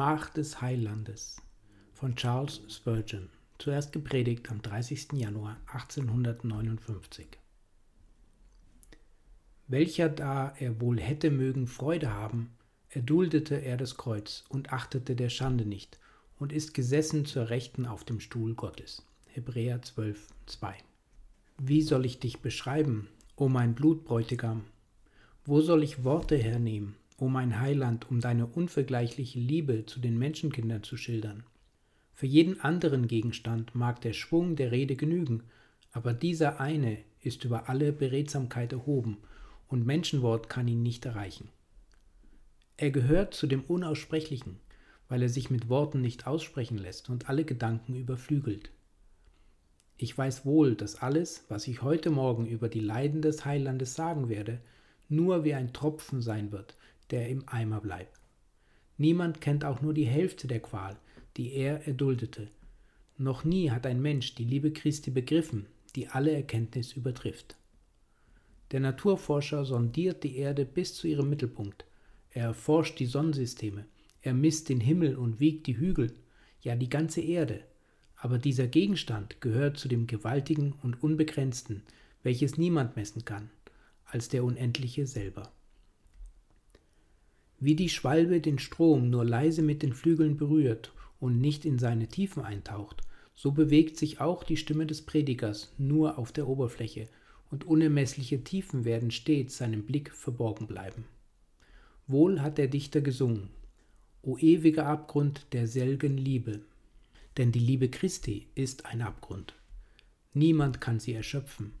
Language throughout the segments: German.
Schmach des Heilandes von Charles Spurgeon, zuerst gepredigt am 30. Januar 1859. Welcher da er wohl hätte mögen Freude haben, erduldete er das Kreuz und achtete der Schande nicht und ist gesessen zur Rechten auf dem Stuhl Gottes. Hebräer 12, 2. Wie soll ich dich beschreiben, o mein Blutbräutigam? Wo soll ich Worte hernehmen? O mein Heiland, um deine unvergleichliche Liebe zu den Menschenkindern zu schildern. Für jeden anderen Gegenstand mag der Schwung der Rede genügen, aber dieser eine ist über alle Beredsamkeit erhoben, und Menschenwort kann ihn nicht erreichen. Er gehört zu dem Unaussprechlichen, weil er sich mit Worten nicht aussprechen lässt und alle Gedanken überflügelt. Ich weiß wohl, dass alles, was ich heute Morgen über die Leiden des Heilandes sagen werde, nur wie ein Tropfen sein wird, der im Eimer bleibt. Niemand kennt auch nur die Hälfte der Qual, die er erduldete. Noch nie hat ein Mensch die Liebe Christi begriffen, die alle Erkenntnis übertrifft. Der Naturforscher sondiert die Erde bis zu ihrem Mittelpunkt. Er erforscht die Sonnensysteme, er misst den Himmel und wiegt die Hügel, ja die ganze Erde. Aber dieser Gegenstand gehört zu dem Gewaltigen und Unbegrenzten, welches niemand messen kann, als der Unendliche selber. Wie die Schwalbe den Strom nur leise mit den Flügeln berührt und nicht in seine Tiefen eintaucht, so bewegt sich auch die Stimme des Predigers nur auf der Oberfläche, und unermessliche Tiefen werden stets seinem Blick verborgen bleiben. Wohl hat der Dichter gesungen, O ewiger Abgrund der selgen Liebe, denn die Liebe Christi ist ein Abgrund. Niemand kann sie erschöpfen.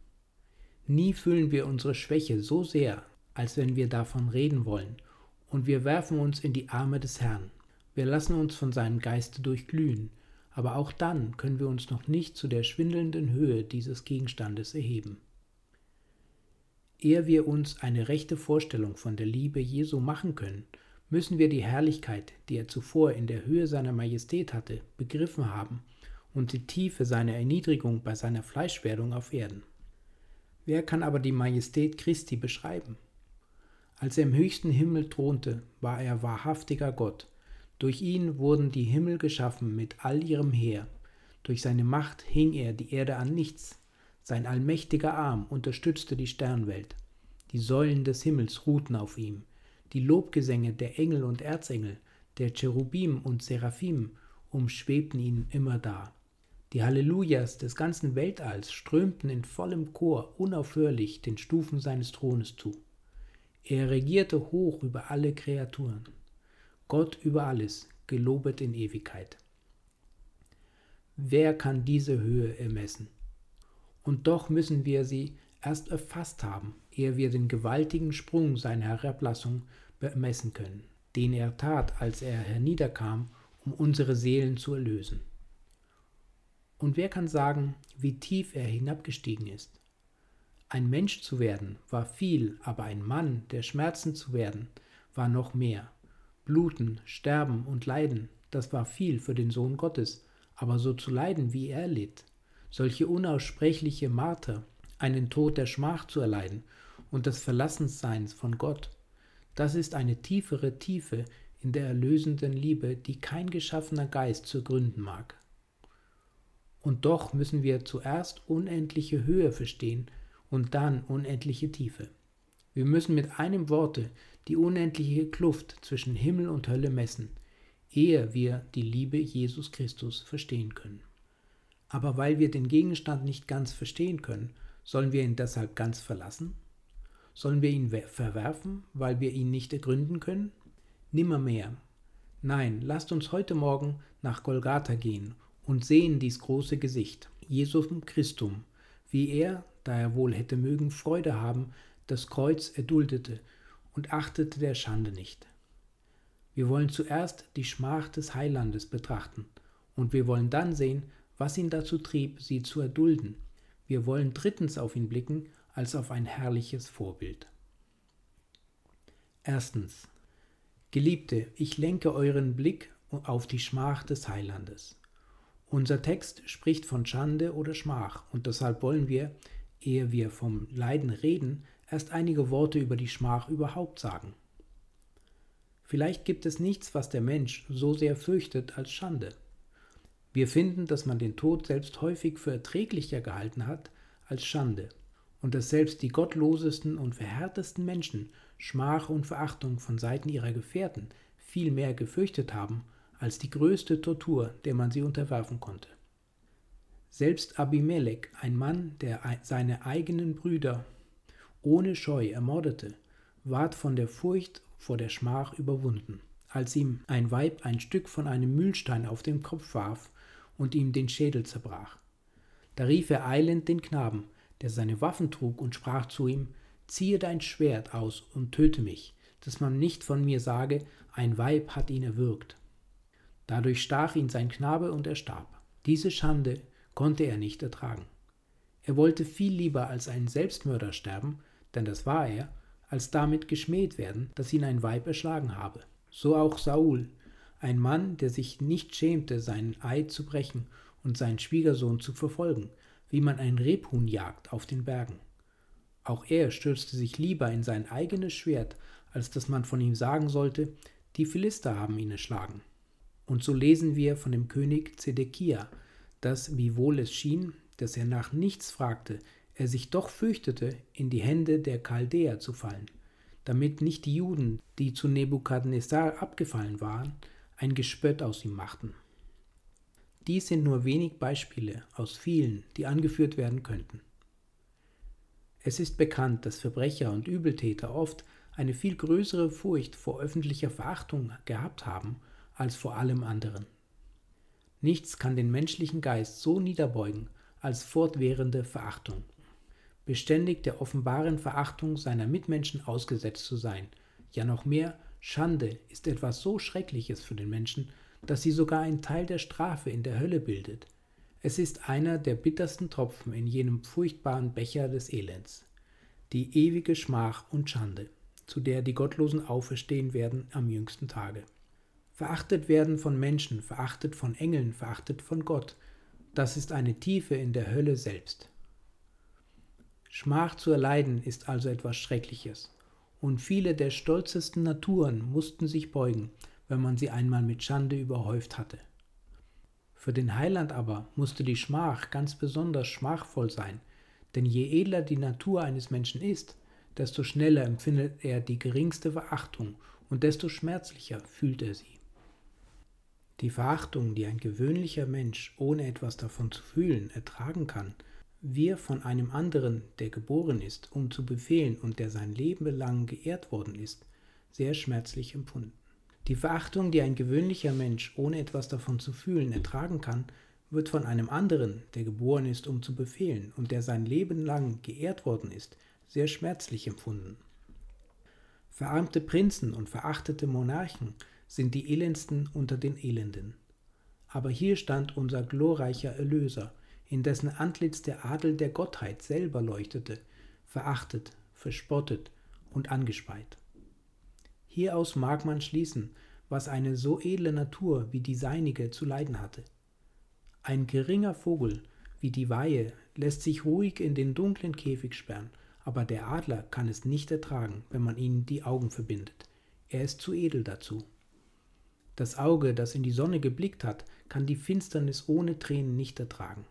Nie fühlen wir unsere Schwäche so sehr, als wenn wir davon reden wollen und wir werfen uns in die Arme des Herrn. Wir lassen uns von seinem Geiste durchglühen, aber auch dann können wir uns noch nicht zu der schwindelnden Höhe dieses Gegenstandes erheben. Ehe wir uns eine rechte Vorstellung von der Liebe Jesu machen können, müssen wir die Herrlichkeit, die er zuvor in der Höhe seiner Majestät hatte, begriffen haben und die Tiefe seiner Erniedrigung bei seiner Fleischwerdung auf Erden. Wer kann aber die Majestät Christi beschreiben? Als er im höchsten Himmel thronte, war er wahrhaftiger Gott. Durch ihn wurden die Himmel geschaffen mit all ihrem Heer. Durch seine Macht hing er die Erde an nichts. Sein allmächtiger Arm unterstützte die Sternwelt. Die Säulen des Himmels ruhten auf ihm. Die Lobgesänge der Engel und Erzengel, der Cherubim und Seraphim umschwebten ihn immer da. Die Hallelujahs des ganzen Weltalls strömten in vollem Chor unaufhörlich den Stufen seines Thrones zu. Er regierte hoch über alle Kreaturen. Gott über alles, gelobet in Ewigkeit. Wer kann diese Höhe ermessen? Und doch müssen wir sie erst erfasst haben, ehe wir den gewaltigen Sprung seiner Herablassung bemessen können, den er tat, als er herniederkam, um unsere Seelen zu erlösen. Und wer kann sagen, wie tief er hinabgestiegen ist? Ein Mensch zu werden war viel, aber ein Mann, der Schmerzen zu werden, war noch mehr. Bluten, Sterben und Leiden, das war viel für den Sohn Gottes, aber so zu leiden, wie er litt, solche unaussprechliche Marter, einen Tod der Schmach zu erleiden und des Verlassensseins von Gott, das ist eine tiefere Tiefe in der erlösenden Liebe, die kein geschaffener Geist zu gründen mag. Und doch müssen wir zuerst unendliche Höhe verstehen, und dann unendliche Tiefe. Wir müssen mit einem Worte die unendliche Kluft zwischen Himmel und Hölle messen, ehe wir die Liebe Jesus Christus verstehen können. Aber weil wir den Gegenstand nicht ganz verstehen können, sollen wir ihn deshalb ganz verlassen? Sollen wir ihn verwerfen, weil wir ihn nicht ergründen können? Nimmermehr. Nein, lasst uns heute Morgen nach Golgatha gehen und sehen dies große Gesicht, Jesum Christum, wie er da er wohl hätte mögen Freude haben, das Kreuz erduldete und achtete der Schande nicht. Wir wollen zuerst die Schmach des Heilandes betrachten, und wir wollen dann sehen, was ihn dazu trieb, sie zu erdulden. Wir wollen drittens auf ihn blicken als auf ein herrliches Vorbild. Erstens. Geliebte, ich lenke euren Blick auf die Schmach des Heilandes. Unser Text spricht von Schande oder Schmach, und deshalb wollen wir ehe wir vom Leiden reden, erst einige Worte über die Schmach überhaupt sagen. Vielleicht gibt es nichts, was der Mensch so sehr fürchtet als Schande. Wir finden, dass man den Tod selbst häufig für erträglicher gehalten hat als Schande und dass selbst die gottlosesten und verhärtesten Menschen Schmach und Verachtung von Seiten ihrer Gefährten viel mehr gefürchtet haben als die größte Tortur, der man sie unterwerfen konnte. Selbst Abimelech, ein Mann, der seine eigenen Brüder ohne Scheu ermordete, ward von der Furcht vor der Schmach überwunden, als ihm ein Weib ein Stück von einem Mühlstein auf den Kopf warf und ihm den Schädel zerbrach. Da rief er eilend den Knaben, der seine Waffen trug, und sprach zu ihm, Ziehe dein Schwert aus und töte mich, dass man nicht von mir sage, ein Weib hat ihn erwürgt. Dadurch stach ihn sein Knabe und er starb. Diese Schande konnte er nicht ertragen. Er wollte viel lieber als ein Selbstmörder sterben, denn das war er, als damit geschmäht werden, dass ihn ein Weib erschlagen habe. So auch Saul, ein Mann, der sich nicht schämte, seinen Eid zu brechen und seinen Schwiegersohn zu verfolgen, wie man ein Rebhuhn jagt auf den Bergen. Auch er stürzte sich lieber in sein eigenes Schwert, als dass man von ihm sagen sollte, die Philister haben ihn erschlagen. Und so lesen wir von dem König Zedekia, dass, wiewohl es schien, dass er nach nichts fragte, er sich doch fürchtete, in die Hände der Chaldäer zu fallen, damit nicht die Juden, die zu Nebukadnezar abgefallen waren, ein Gespött aus ihm machten. Dies sind nur wenig Beispiele aus vielen, die angeführt werden könnten. Es ist bekannt, dass Verbrecher und Übeltäter oft eine viel größere Furcht vor öffentlicher Verachtung gehabt haben als vor allem anderen. Nichts kann den menschlichen Geist so niederbeugen als fortwährende Verachtung. Beständig der offenbaren Verachtung seiner Mitmenschen ausgesetzt zu sein, ja noch mehr, Schande ist etwas so Schreckliches für den Menschen, dass sie sogar einen Teil der Strafe in der Hölle bildet. Es ist einer der bittersten Tropfen in jenem furchtbaren Becher des Elends. Die ewige Schmach und Schande, zu der die Gottlosen auferstehen werden am jüngsten Tage. Verachtet werden von Menschen, verachtet von Engeln, verachtet von Gott. Das ist eine Tiefe in der Hölle selbst. Schmach zu erleiden ist also etwas Schreckliches. Und viele der stolzesten Naturen mussten sich beugen, wenn man sie einmal mit Schande überhäuft hatte. Für den Heiland aber musste die Schmach ganz besonders schmachvoll sein, denn je edler die Natur eines Menschen ist, desto schneller empfindet er die geringste Verachtung und desto schmerzlicher fühlt er sie. Die Verachtung, die ein gewöhnlicher Mensch, ohne etwas davon zu fühlen, ertragen kann, wir von einem anderen, der geboren ist, um zu befehlen und der sein Leben lang geehrt worden ist, sehr schmerzlich empfunden. Die Verachtung, die ein gewöhnlicher Mensch, ohne etwas davon zu fühlen, ertragen kann, wird von einem anderen, der geboren ist, um zu befehlen und der sein Leben lang geehrt worden ist, sehr schmerzlich empfunden. Verarmte Prinzen und verachtete Monarchen sind die elendsten unter den Elenden. Aber hier stand unser glorreicher Erlöser, in dessen Antlitz der Adel der Gottheit selber leuchtete, verachtet, verspottet und angespeit. Hieraus mag man schließen, was eine so edle Natur wie die seinige zu leiden hatte. Ein geringer Vogel wie die Weihe lässt sich ruhig in den dunklen Käfig sperren, aber der Adler kann es nicht ertragen, wenn man ihnen die Augen verbindet. Er ist zu edel dazu. Das Auge, das in die Sonne geblickt hat, kann die Finsternis ohne Tränen nicht ertragen.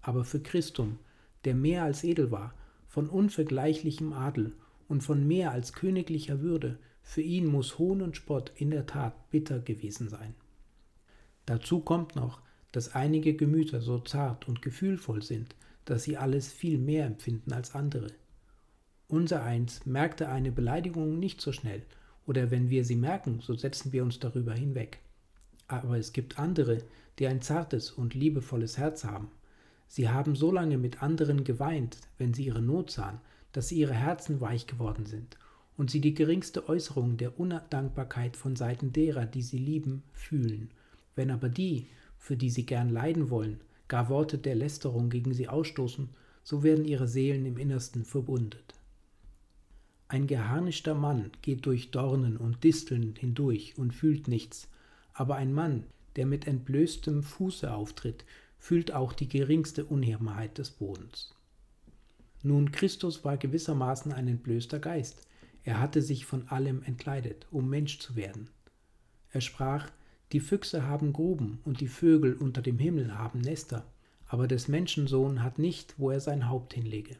Aber für Christum, der mehr als edel war, von unvergleichlichem Adel und von mehr als königlicher Würde, für ihn muss Hohn und Spott in der Tat bitter gewesen sein. Dazu kommt noch, dass einige Gemüter so zart und gefühlvoll sind, dass sie alles viel mehr empfinden als andere. Unser eins merkte eine Beleidigung nicht so schnell, oder wenn wir sie merken, so setzen wir uns darüber hinweg. Aber es gibt andere, die ein zartes und liebevolles Herz haben. Sie haben so lange mit anderen geweint, wenn sie ihre Not sahen, dass ihre Herzen weich geworden sind und sie die geringste Äußerung der Undankbarkeit von Seiten derer, die sie lieben, fühlen. Wenn aber die, für die sie gern leiden wollen, gar Worte der Lästerung gegen sie ausstoßen, so werden ihre Seelen im Innersten verbundet. Ein geharnischter Mann geht durch Dornen und Disteln hindurch und fühlt nichts, aber ein Mann, der mit entblößtem Fuße auftritt, fühlt auch die geringste Unebenheit des Bodens. Nun, Christus war gewissermaßen ein entblößter Geist, er hatte sich von allem entkleidet, um Mensch zu werden. Er sprach, die Füchse haben Gruben und die Vögel unter dem Himmel haben Nester, aber des Menschensohn hat nicht, wo er sein Haupt hinlege.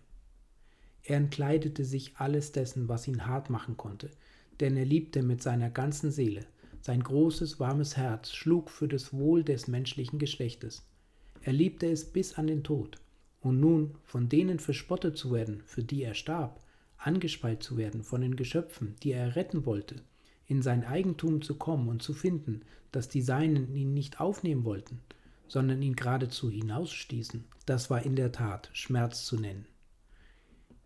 Er entkleidete sich alles dessen, was ihn hart machen konnte, denn er liebte mit seiner ganzen Seele, sein großes, warmes Herz schlug für das Wohl des menschlichen Geschlechtes. Er liebte es bis an den Tod. Und nun von denen verspottet zu werden, für die er starb, angespeit zu werden von den Geschöpfen, die er retten wollte, in sein Eigentum zu kommen und zu finden, dass die Seinen ihn nicht aufnehmen wollten, sondern ihn geradezu hinausstießen, das war in der Tat Schmerz zu nennen.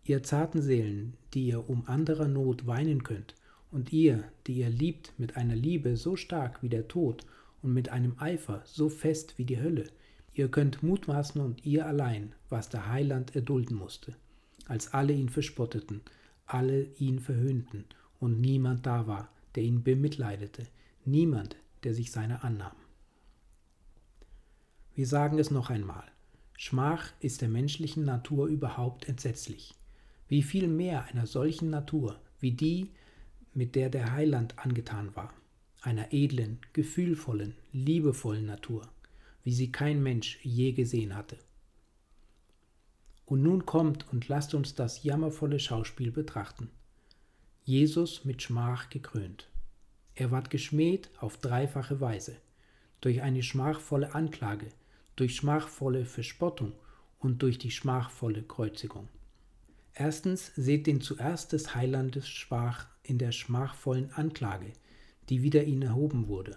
Ihr zarten Seelen, die ihr um anderer Not weinen könnt, und ihr, die ihr liebt mit einer Liebe so stark wie der Tod und mit einem Eifer so fest wie die Hölle, ihr könnt mutmaßen und ihr allein, was der Heiland erdulden musste als alle ihn verspotteten, alle ihn verhöhnten und niemand da war, der ihn bemitleidete, niemand, der sich seiner annahm. Wir sagen es noch einmal, Schmach ist der menschlichen Natur überhaupt entsetzlich. Wie viel mehr einer solchen Natur, wie die, mit der der Heiland angetan war, einer edlen, gefühlvollen, liebevollen Natur, wie sie kein Mensch je gesehen hatte. Und nun kommt und lasst uns das jammervolle Schauspiel betrachten. Jesus mit Schmach gekrönt. Er ward geschmäht auf dreifache Weise, durch eine schmachvolle Anklage, durch schmachvolle Verspottung und durch die schmachvolle Kreuzigung. Erstens seht den zuerst des Heilandes Schwach in der schmachvollen Anklage, die wider ihn erhoben wurde.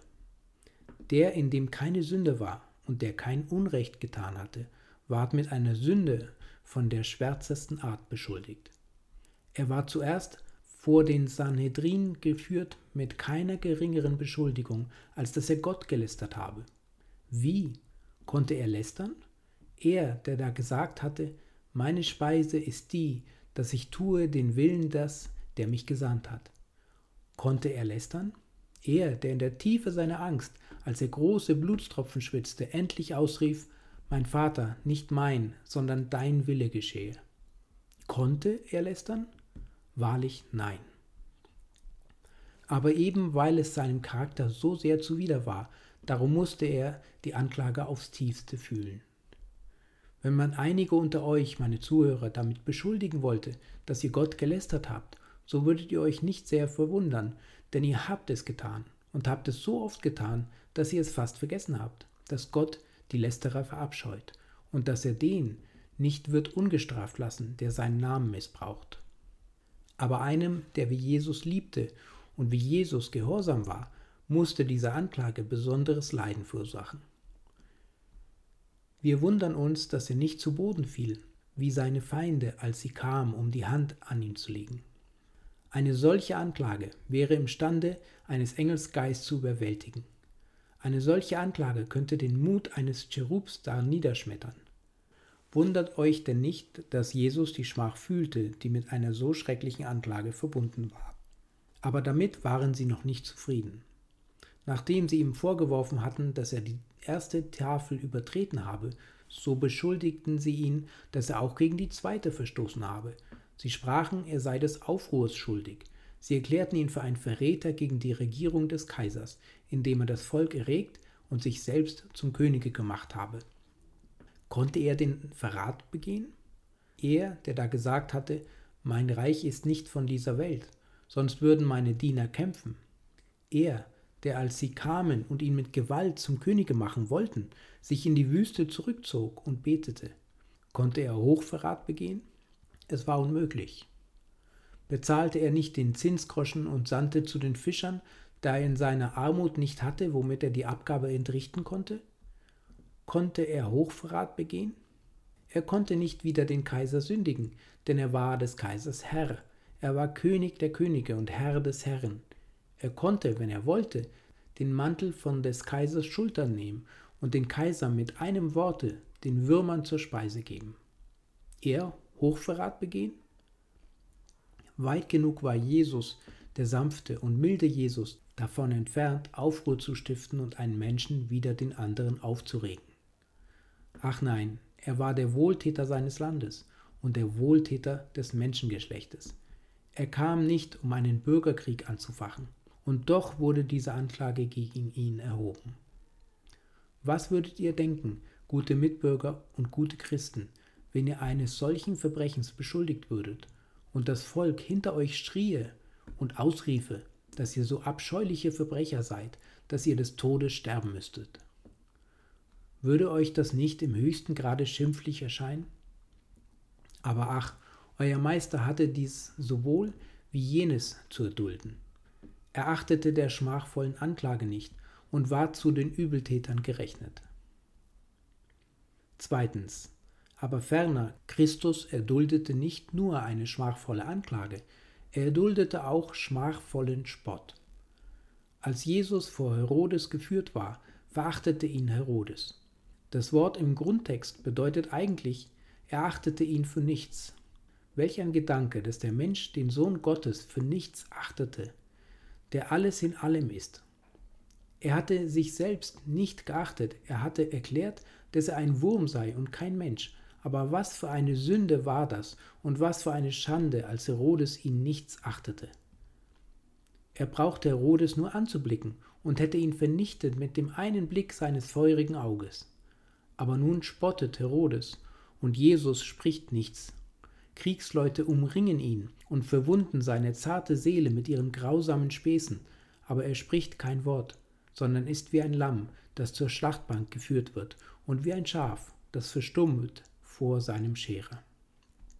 Der, in dem keine Sünde war und der kein Unrecht getan hatte, ward mit einer Sünde von der schwärzesten Art beschuldigt. Er war zuerst vor den Sanhedrin geführt mit keiner geringeren Beschuldigung, als dass er Gott gelästert habe. Wie konnte er lästern? Er, der da gesagt hatte, meine Speise ist die, dass ich tue den Willen des, der mich gesandt hat. Konnte er lästern? Er, der in der Tiefe seiner Angst, als er große Blutstropfen schwitzte, endlich ausrief, mein Vater, nicht mein, sondern dein Wille geschehe. Konnte er lästern? Wahrlich nein. Aber eben weil es seinem Charakter so sehr zuwider war, darum musste er die Anklage aufs tiefste fühlen. Wenn man einige unter euch, meine Zuhörer, damit beschuldigen wollte, dass ihr Gott gelästert habt, so würdet ihr euch nicht sehr verwundern, denn ihr habt es getan und habt es so oft getan, dass ihr es fast vergessen habt, dass Gott die Lästerer verabscheut und dass er den nicht wird ungestraft lassen, der seinen Namen missbraucht. Aber einem, der wie Jesus liebte und wie Jesus gehorsam war, musste diese Anklage besonderes Leiden verursachen. Wir wundern uns, dass er nicht zu Boden fiel, wie seine Feinde, als sie kamen, um die Hand an ihn zu legen. Eine solche Anklage wäre imstande, eines Engelsgeist zu überwältigen. Eine solche Anklage könnte den Mut eines Cherubs da niederschmettern. Wundert euch denn nicht, dass Jesus die Schmach fühlte, die mit einer so schrecklichen Anklage verbunden war. Aber damit waren sie noch nicht zufrieden. Nachdem sie ihm vorgeworfen hatten, dass er die erste Tafel übertreten habe, so beschuldigten sie ihn, dass er auch gegen die zweite verstoßen habe. Sie sprachen, er sei des Aufruhrs schuldig. Sie erklärten ihn für einen Verräter gegen die Regierung des Kaisers, indem er das Volk erregt und sich selbst zum Könige gemacht habe. Konnte er den Verrat begehen? Er, der da gesagt hatte, mein Reich ist nicht von dieser Welt, sonst würden meine Diener kämpfen. Er, der als sie kamen und ihn mit Gewalt zum Könige machen wollten, sich in die Wüste zurückzog und betete. Konnte er Hochverrat begehen? Es war unmöglich. Bezahlte er nicht den Zinsgroschen und sandte zu den Fischern, da er in seiner Armut nicht hatte, womit er die Abgabe entrichten konnte? Konnte er Hochverrat begehen? Er konnte nicht wider den Kaiser sündigen, denn er war des Kaisers Herr. Er war König der Könige und Herr des Herren. Er konnte, wenn er wollte, den Mantel von des Kaisers Schultern nehmen und den Kaiser mit einem Worte den Würmern zur Speise geben. Er Hochverrat begehen? Weit genug war Jesus, der sanfte und milde Jesus, davon entfernt, Aufruhr zu stiften und einen Menschen wider den anderen aufzuregen. Ach nein, er war der Wohltäter seines Landes und der Wohltäter des Menschengeschlechtes. Er kam nicht, um einen Bürgerkrieg anzufachen, und doch wurde diese Anklage gegen ihn erhoben. Was würdet ihr denken, gute Mitbürger und gute Christen, wenn ihr eines solchen Verbrechens beschuldigt würdet und das Volk hinter euch schrie und ausriefe, dass ihr so abscheuliche Verbrecher seid, dass ihr des Todes sterben müsstet? Würde euch das nicht im höchsten Grade schimpflich erscheinen? Aber ach, euer Meister hatte dies sowohl wie jenes zu erdulden. Er achtete der schmachvollen Anklage nicht und war zu den Übeltätern gerechnet. Zweitens. Aber ferner, Christus erduldete nicht nur eine schmachvolle Anklage, er erduldete auch schmachvollen Spott. Als Jesus vor Herodes geführt war, verachtete ihn Herodes. Das Wort im Grundtext bedeutet eigentlich, er achtete ihn für nichts. Welch ein Gedanke, dass der Mensch den Sohn Gottes für nichts achtete, der alles in allem ist. Er hatte sich selbst nicht geachtet, er hatte erklärt, dass er ein Wurm sei und kein Mensch. Aber was für eine Sünde war das und was für eine Schande, als Herodes ihn nichts achtete. Er brauchte Herodes nur anzublicken und hätte ihn vernichtet mit dem einen Blick seines feurigen Auges. Aber nun spottet Herodes, und Jesus spricht nichts. Kriegsleute umringen ihn und verwunden seine zarte Seele mit ihren grausamen Späßen, aber er spricht kein Wort, sondern ist wie ein Lamm, das zur Schlachtbank geführt wird, und wie ein Schaf, das verstummt vor seinem Scherer.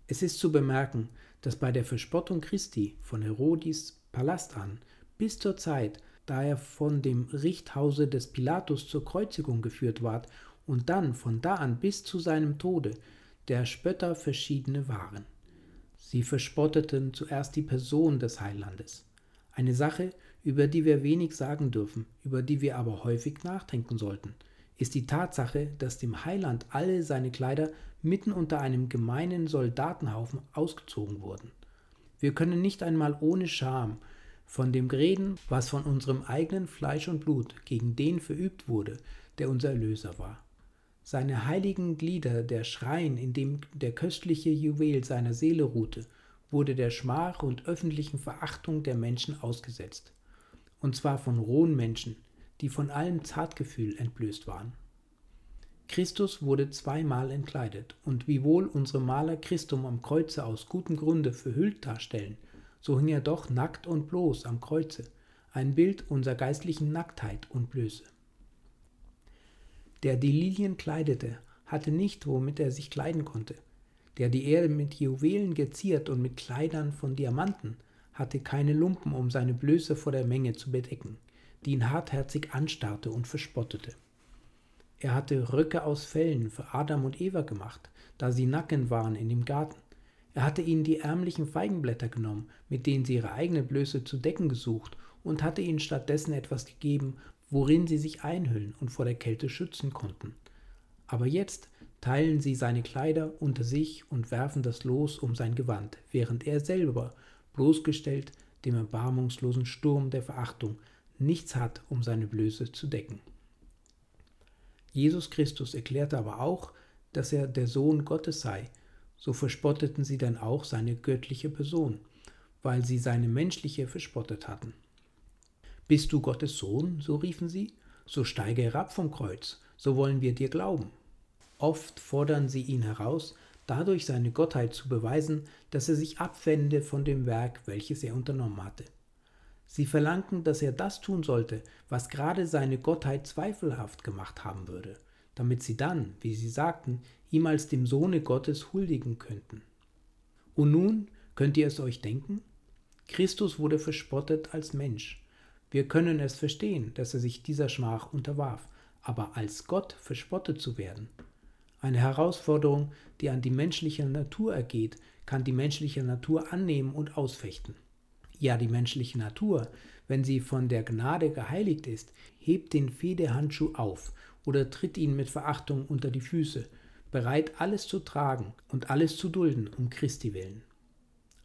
Es ist zu bemerken, dass bei der Verspottung Christi von Herodis Palast an bis zur Zeit, da er von dem Richthause des Pilatus zur Kreuzigung geführt ward und dann von da an bis zu seinem Tode der Spötter verschiedene waren. Sie verspotteten zuerst die Person des Heilandes, eine Sache, über die wir wenig sagen dürfen, über die wir aber häufig nachdenken sollten, ist die Tatsache, dass dem Heiland alle seine Kleider mitten unter einem gemeinen Soldatenhaufen ausgezogen wurden. Wir können nicht einmal ohne Scham von dem reden, was von unserem eigenen Fleisch und Blut gegen den verübt wurde, der unser Erlöser war seine heiligen Glieder, der Schrein, in dem der köstliche Juwel seiner Seele ruhte, wurde der Schmach und öffentlichen Verachtung der Menschen ausgesetzt, und zwar von rohen Menschen, die von allem Zartgefühl entblößt waren. Christus wurde zweimal entkleidet, und wiewohl unsere Maler Christum am Kreuze aus gutem Grunde verhüllt darstellen, so hing er doch nackt und bloß am Kreuze, ein Bild unserer geistlichen Nacktheit und Blöße der die Lilien kleidete, hatte nicht, womit er sich kleiden konnte. Der die Erde mit Juwelen geziert und mit Kleidern von Diamanten, hatte keine Lumpen, um seine Blöße vor der Menge zu bedecken, die ihn hartherzig anstarrte und verspottete. Er hatte Röcke aus Fellen für Adam und Eva gemacht, da sie nacken waren in dem Garten. Er hatte ihnen die ärmlichen Feigenblätter genommen, mit denen sie ihre eigene Blöße zu decken gesucht, und hatte ihnen stattdessen etwas gegeben, worin sie sich einhüllen und vor der Kälte schützen konnten. Aber jetzt teilen sie seine Kleider unter sich und werfen das Los um sein Gewand, während er selber, bloßgestellt dem erbarmungslosen Sturm der Verachtung, nichts hat, um seine Blöße zu decken. Jesus Christus erklärte aber auch, dass er der Sohn Gottes sei, so verspotteten sie dann auch seine göttliche Person, weil sie seine menschliche verspottet hatten. Bist du Gottes Sohn? so riefen sie, so steige herab vom Kreuz, so wollen wir dir glauben. Oft fordern sie ihn heraus, dadurch seine Gottheit zu beweisen, dass er sich abwende von dem Werk, welches er unternommen hatte. Sie verlangten, dass er das tun sollte, was gerade seine Gottheit zweifelhaft gemacht haben würde, damit sie dann, wie sie sagten, ihm als dem Sohne Gottes huldigen könnten. Und nun könnt ihr es euch denken? Christus wurde verspottet als Mensch. Wir können es verstehen, dass er sich dieser Schmach unterwarf, aber als Gott verspottet zu werden, eine Herausforderung, die an die menschliche Natur ergeht, kann die menschliche Natur annehmen und ausfechten. Ja, die menschliche Natur, wenn sie von der Gnade geheiligt ist, hebt den Fehdehandschuh auf oder tritt ihn mit Verachtung unter die Füße, bereit alles zu tragen und alles zu dulden um Christi willen.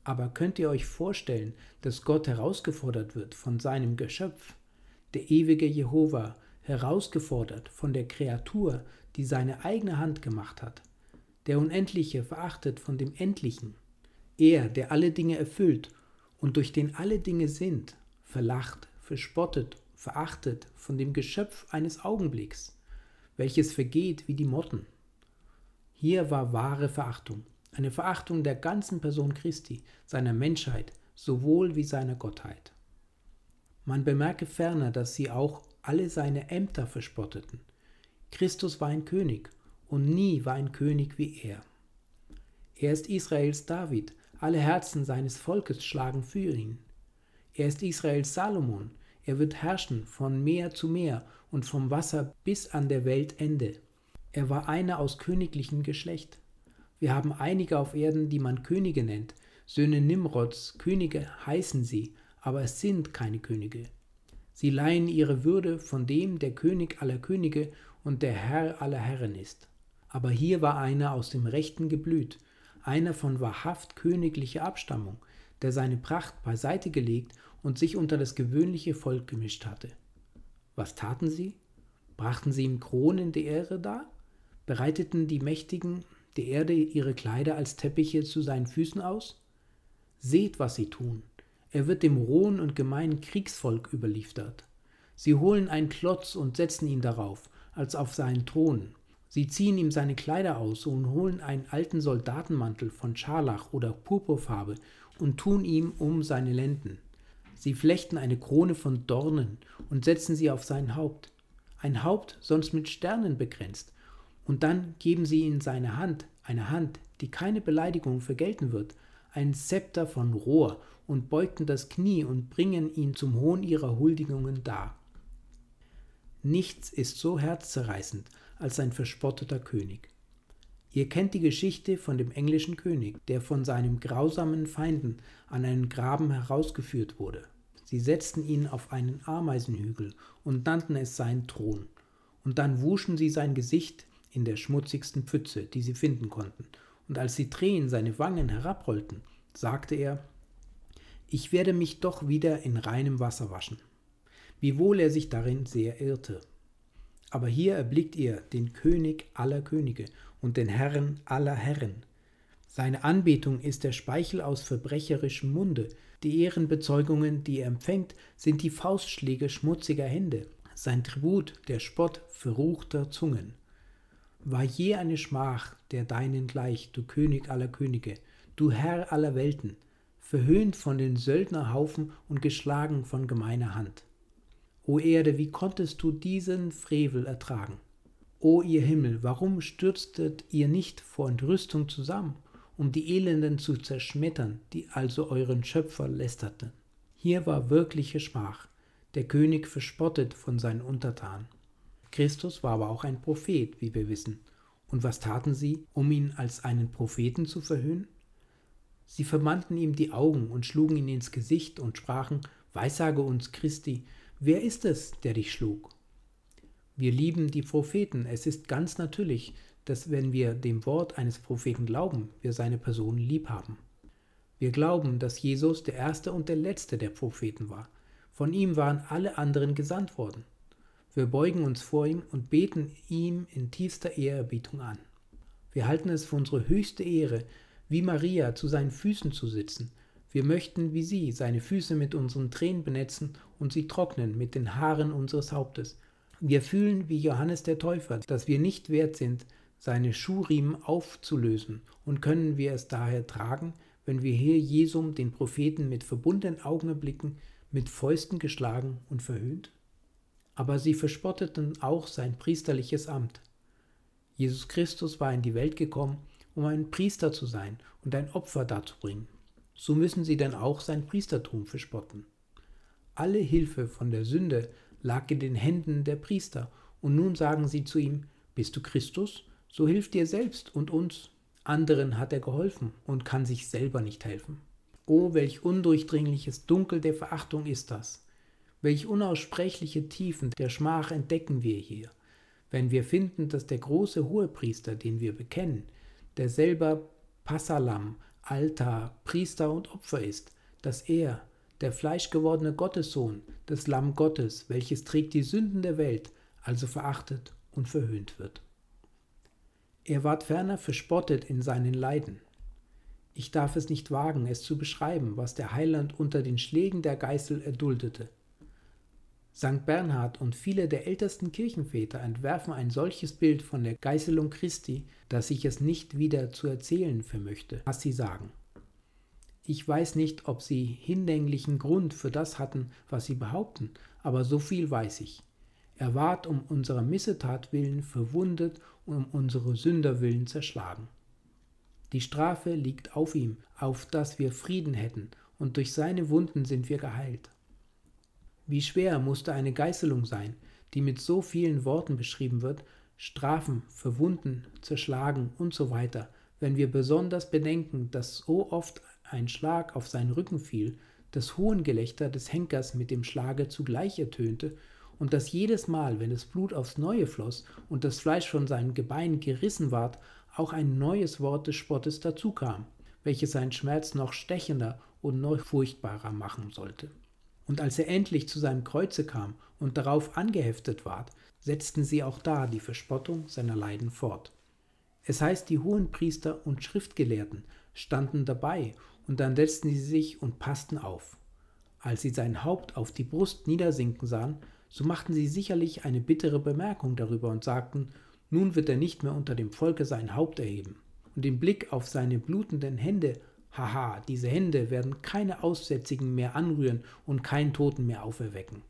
Aber könnt ihr euch vorstellen, dass Gott herausgefordert wird von seinem Geschöpf, der ewige Jehova, herausgefordert von der Kreatur, die seine eigene Hand gemacht hat, der Unendliche verachtet von dem Endlichen, er, der alle Dinge erfüllt und durch den alle Dinge sind, verlacht, verspottet, verachtet von dem Geschöpf eines Augenblicks, welches vergeht wie die Motten. Hier war wahre Verachtung, eine Verachtung der ganzen Person Christi, seiner Menschheit, sowohl wie seiner Gottheit. Man bemerke ferner, dass sie auch alle seine Ämter verspotteten. Christus war ein König, und nie war ein König wie er. Er ist Israels David, alle Herzen seines Volkes schlagen für ihn. Er ist Israels Salomon, er wird herrschen von Meer zu Meer und vom Wasser bis an der Weltende. Er war einer aus königlichem Geschlecht. Wir haben einige auf Erden, die man Könige nennt. Söhne Nimrods, Könige heißen sie, aber es sind keine Könige. Sie leihen ihre Würde von dem, der König aller Könige und der Herr aller Herren ist. Aber hier war einer aus dem rechten Geblüt, einer von wahrhaft königlicher Abstammung, der seine Pracht beiseite gelegt und sich unter das gewöhnliche Volk gemischt hatte. Was taten sie? Brachten sie ihm Kronen der Ehre dar? Bereiteten die Mächtigen der Erde ihre Kleider als Teppiche zu seinen Füßen aus? Seht, was sie tun. Er wird dem rohen und gemeinen Kriegsvolk überliefert. Sie holen einen Klotz und setzen ihn darauf, als auf seinen Thron, Sie ziehen ihm seine Kleider aus und holen einen alten Soldatenmantel von Scharlach oder Purpurfarbe und tun ihm um seine Lenden. Sie flechten eine Krone von Dornen und setzen sie auf sein Haupt, ein Haupt sonst mit Sternen begrenzt, und dann geben sie ihm seine Hand, eine Hand, die keine Beleidigung vergelten wird, ein Zepter von Rohr und beugten das Knie und bringen ihn zum Hohn ihrer Huldigungen dar. Nichts ist so herzzerreißend als ein verspotteter König. Ihr kennt die Geschichte von dem englischen König, der von seinen grausamen Feinden an einen Graben herausgeführt wurde. Sie setzten ihn auf einen Ameisenhügel und nannten es seinen Thron. Und dann wuschen sie sein Gesicht in der schmutzigsten Pfütze, die sie finden konnten. Und als die Tränen seine Wangen herabrollten, sagte er, ich werde mich doch wieder in reinem Wasser waschen wiewohl er sich darin sehr irrte. Aber hier erblickt ihr den König aller Könige und den Herrn aller Herren. Seine Anbetung ist der Speichel aus verbrecherischem Munde, die Ehrenbezeugungen, die er empfängt, sind die Faustschläge schmutziger Hände, sein Tribut der Spott verruchter Zungen. War je eine Schmach der deinen gleich, du König aller Könige, du Herr aller Welten, verhöhnt von den Söldnerhaufen und geschlagen von gemeiner Hand. O Erde, wie konntest du diesen Frevel ertragen? O ihr Himmel, warum stürztet ihr nicht vor Entrüstung zusammen, um die Elenden zu zerschmettern, die also euren Schöpfer lästerten? Hier war wirkliche Schmach, der König verspottet von seinen Untertanen. Christus war aber auch ein Prophet, wie wir wissen. Und was taten sie, um ihn als einen Propheten zu verhöhnen? Sie verbannten ihm die Augen und schlugen ihn ins Gesicht und sprachen, Weissage uns, Christi, wer ist es, der dich schlug? Wir lieben die Propheten. Es ist ganz natürlich, dass wenn wir dem Wort eines Propheten glauben, wir seine Person lieb haben. Wir glauben, dass Jesus der erste und der letzte der Propheten war. Von ihm waren alle anderen gesandt worden. Wir beugen uns vor ihm und beten ihm in tiefster Ehrerbietung an. Wir halten es für unsere höchste Ehre, wie Maria zu seinen Füßen zu sitzen. Wir möchten wie sie seine Füße mit unseren Tränen benetzen und sie trocknen mit den Haaren unseres Hauptes. Wir fühlen wie Johannes der Täufer, dass wir nicht wert sind, seine Schuhriemen aufzulösen und können wir es daher tragen, wenn wir hier Jesum, den Propheten, mit verbundenen Augen erblicken, mit Fäusten geschlagen und verhöhnt? Aber sie verspotteten auch sein priesterliches Amt. Jesus Christus war in die Welt gekommen, um ein Priester zu sein und ein Opfer darzubringen. So müssen sie dann auch sein Priestertum verspotten. Alle Hilfe von der Sünde lag in den Händen der Priester, und nun sagen sie zu ihm, Bist du Christus? So hilf dir selbst und uns. Anderen hat er geholfen und kann sich selber nicht helfen. Oh, welch undurchdringliches Dunkel der Verachtung ist das. Welch unaussprechliche Tiefen der Schmach entdecken wir hier, wenn wir finden, dass der große Hohepriester, den wir bekennen, der selber Passalam, Altar, Priester und Opfer ist, dass er, der fleischgewordene Gottessohn, das Lamm Gottes, welches trägt die Sünden der Welt, also verachtet und verhöhnt wird. Er ward ferner verspottet in seinen Leiden. Ich darf es nicht wagen, es zu beschreiben, was der Heiland unter den Schlägen der Geißel erduldete. St. Bernhard und viele der ältesten Kirchenväter entwerfen ein solches Bild von der Geißelung Christi, dass ich es nicht wieder zu erzählen vermöchte, was sie sagen. Ich weiß nicht, ob sie hinlänglichen Grund für das hatten, was sie behaupten, aber so viel weiß ich. Er ward um unserer Missetat willen verwundet und um unsere Sünder willen zerschlagen. Die Strafe liegt auf ihm, auf dass wir Frieden hätten, und durch seine Wunden sind wir geheilt. Wie schwer musste eine Geißelung sein, die mit so vielen Worten beschrieben wird, Strafen, verwunden, zerschlagen und so weiter, wenn wir besonders bedenken, dass so oft ein Schlag auf seinen Rücken fiel, das Hohngelächter des Henkers mit dem Schlage zugleich ertönte und dass jedes Mal, wenn das Blut aufs Neue floss und das Fleisch von seinem Gebein gerissen ward, auch ein neues Wort des Spottes dazukam, welches seinen Schmerz noch stechender und noch furchtbarer machen sollte. Und als er endlich zu seinem Kreuze kam und darauf angeheftet ward, setzten sie auch da die Verspottung seiner Leiden fort. Es heißt, die Hohenpriester und Schriftgelehrten standen dabei, und dann setzten sie sich und passten auf. Als sie sein Haupt auf die Brust niedersinken sahen, so machten sie sicherlich eine bittere Bemerkung darüber und sagten, nun wird er nicht mehr unter dem Volke sein Haupt erheben. Und den Blick auf seine blutenden Hände, haha, diese Hände werden keine Aussätzigen mehr anrühren und keinen Toten mehr auferwecken.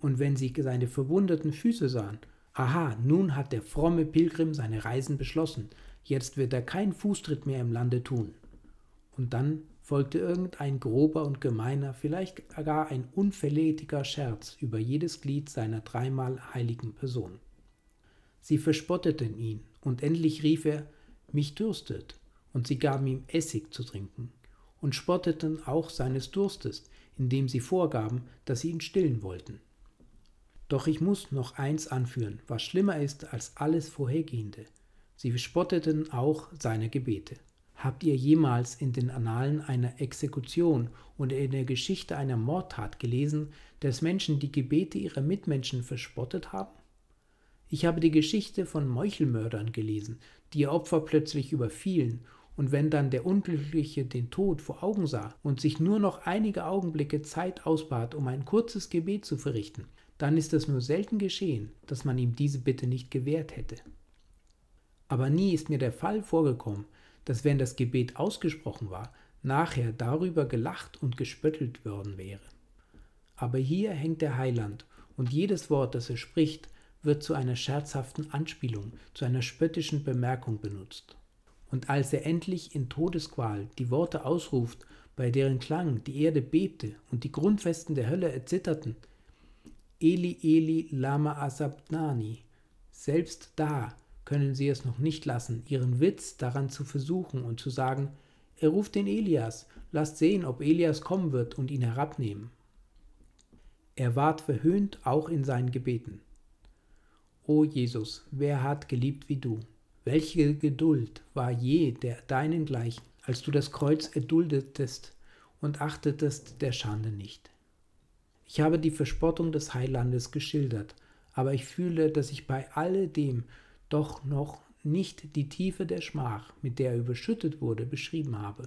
Und wenn sie seine verwundeten Füße sahen, aha, nun hat der fromme Pilgrim seine Reisen beschlossen, jetzt wird er keinen Fußtritt mehr im Lande tun. Und dann folgte irgendein grober und gemeiner, vielleicht gar ein unverrätiger Scherz über jedes Glied seiner dreimal heiligen Person. Sie verspotteten ihn, und endlich rief er, mich dürstet, und sie gaben ihm Essig zu trinken, und spotteten auch seines Durstes, indem sie vorgaben, dass sie ihn stillen wollten. Doch ich muss noch eins anführen, was schlimmer ist als alles Vorhergehende. Sie spotteten auch seine Gebete. Habt ihr jemals in den Annalen einer Exekution oder in der Geschichte einer Mordtat gelesen, dass Menschen die Gebete ihrer Mitmenschen verspottet haben? Ich habe die Geschichte von Meuchelmördern gelesen, die ihr Opfer plötzlich überfielen, und wenn dann der Unglückliche den Tod vor Augen sah und sich nur noch einige Augenblicke Zeit ausbat, um ein kurzes Gebet zu verrichten, dann ist es nur selten geschehen, dass man ihm diese Bitte nicht gewährt hätte. Aber nie ist mir der Fall vorgekommen, dass wenn das Gebet ausgesprochen war, nachher darüber gelacht und gespöttelt worden wäre. Aber hier hängt der Heiland, und jedes Wort, das er spricht, wird zu einer scherzhaften Anspielung, zu einer spöttischen Bemerkung benutzt. Und als er endlich in Todesqual die Worte ausruft, bei deren Klang die Erde bebte und die Grundfesten der Hölle erzitterten, Eli Eli lama asabnani, Selbst da können sie es noch nicht lassen, ihren Witz daran zu versuchen und zu sagen, er ruft den Elias, lasst sehen, ob Elias kommen wird und ihn herabnehmen. Er ward verhöhnt auch in seinen Gebeten. O Jesus, wer hat geliebt wie du? Welche Geduld war je der deinengleichen, als du das Kreuz erduldetest und achtetest der Schande nicht? Ich habe die Verspottung des Heilandes geschildert, aber ich fühle, dass ich bei alledem doch noch nicht die Tiefe der Schmach, mit der er überschüttet wurde, beschrieben habe.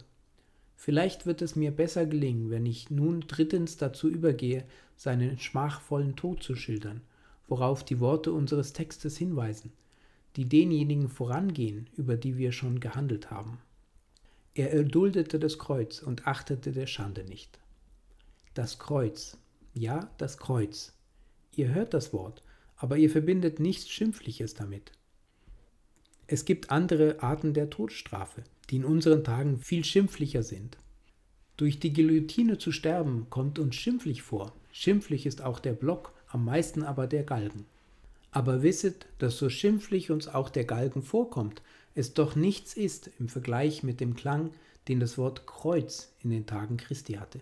Vielleicht wird es mir besser gelingen, wenn ich nun drittens dazu übergehe, seinen schmachvollen Tod zu schildern, worauf die Worte unseres Textes hinweisen, die denjenigen vorangehen, über die wir schon gehandelt haben. Er erduldete das Kreuz und achtete der Schande nicht. Das Kreuz, ja, das Kreuz. Ihr hört das Wort, aber ihr verbindet nichts Schimpfliches damit. Es gibt andere Arten der Todesstrafe, die in unseren Tagen viel schimpflicher sind. Durch die Guillotine zu sterben kommt uns schimpflich vor. Schimpflich ist auch der Block, am meisten aber der Galgen. Aber wisset, dass so schimpflich uns auch der Galgen vorkommt, es doch nichts ist im Vergleich mit dem Klang, den das Wort Kreuz in den Tagen Christi hatte.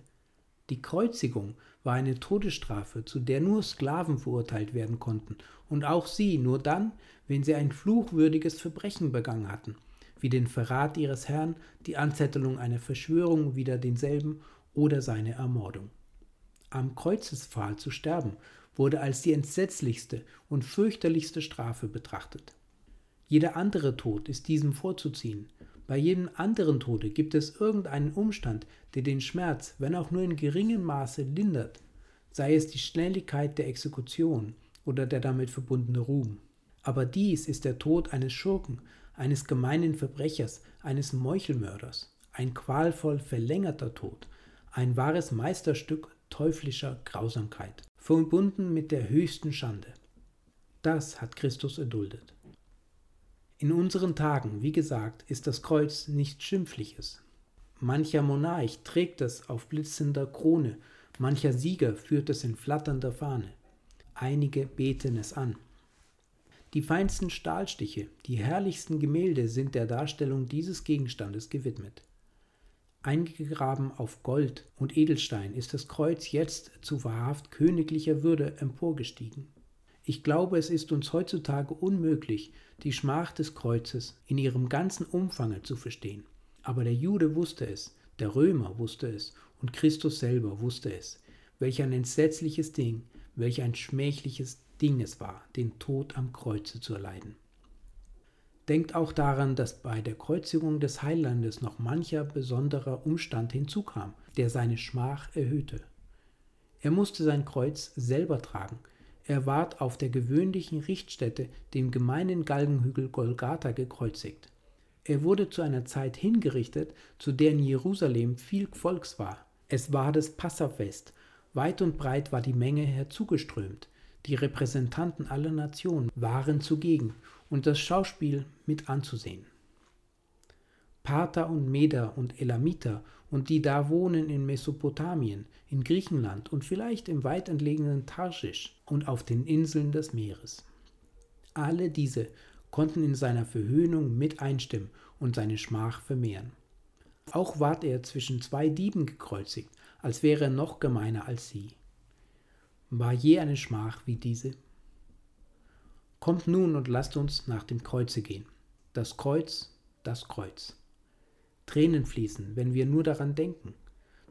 Die Kreuzigung war eine Todesstrafe, zu der nur Sklaven verurteilt werden konnten, und auch sie nur dann, wenn sie ein fluchwürdiges Verbrechen begangen hatten, wie den Verrat ihres Herrn, die Anzettelung einer Verschwörung wider denselben oder seine Ermordung. Am Kreuzespfahl zu sterben wurde als die entsetzlichste und fürchterlichste Strafe betrachtet. Jeder andere Tod ist diesem vorzuziehen, bei jedem anderen Tode gibt es irgendeinen Umstand, der den Schmerz, wenn auch nur in geringem Maße, lindert, sei es die Schnelligkeit der Exekution oder der damit verbundene Ruhm. Aber dies ist der Tod eines Schurken, eines gemeinen Verbrechers, eines Meuchelmörders, ein qualvoll verlängerter Tod, ein wahres Meisterstück teuflischer Grausamkeit, verbunden mit der höchsten Schande. Das hat Christus erduldet. In unseren Tagen, wie gesagt, ist das Kreuz nichts Schimpfliches. Mancher Monarch trägt es auf blitzender Krone, mancher Sieger führt es in flatternder Fahne. Einige beten es an. Die feinsten Stahlstiche, die herrlichsten Gemälde sind der Darstellung dieses Gegenstandes gewidmet. Eingegraben auf Gold und Edelstein ist das Kreuz jetzt zu wahrhaft königlicher Würde emporgestiegen. Ich glaube, es ist uns heutzutage unmöglich, die Schmach des Kreuzes in ihrem ganzen Umfange zu verstehen. Aber der Jude wusste es, der Römer wusste es und Christus selber wusste es, welch ein entsetzliches Ding, welch ein schmähliches Ding es war, den Tod am Kreuze zu erleiden. Denkt auch daran, dass bei der Kreuzigung des Heilandes noch mancher besonderer Umstand hinzukam, der seine Schmach erhöhte. Er musste sein Kreuz selber tragen, er ward auf der gewöhnlichen Richtstätte, dem gemeinen Galgenhügel Golgatha, gekreuzigt. Er wurde zu einer Zeit hingerichtet, zu der in Jerusalem viel Volks war. Es war das Passafest. Weit und breit war die Menge herzugeströmt. Die Repräsentanten aller Nationen waren zugegen und das Schauspiel mit anzusehen. Parther und Meder und Elamiter und die da wohnen in Mesopotamien, in Griechenland und vielleicht im weit entlegenen Tarschisch und auf den Inseln des Meeres. Alle diese konnten in seiner Verhöhnung mit einstimmen und seine Schmach vermehren. Auch ward er zwischen zwei Dieben gekreuzigt, als wäre er noch gemeiner als sie. War je eine Schmach wie diese? Kommt nun und lasst uns nach dem Kreuze gehen. Das Kreuz, das Kreuz. Tränen fließen, wenn wir nur daran denken.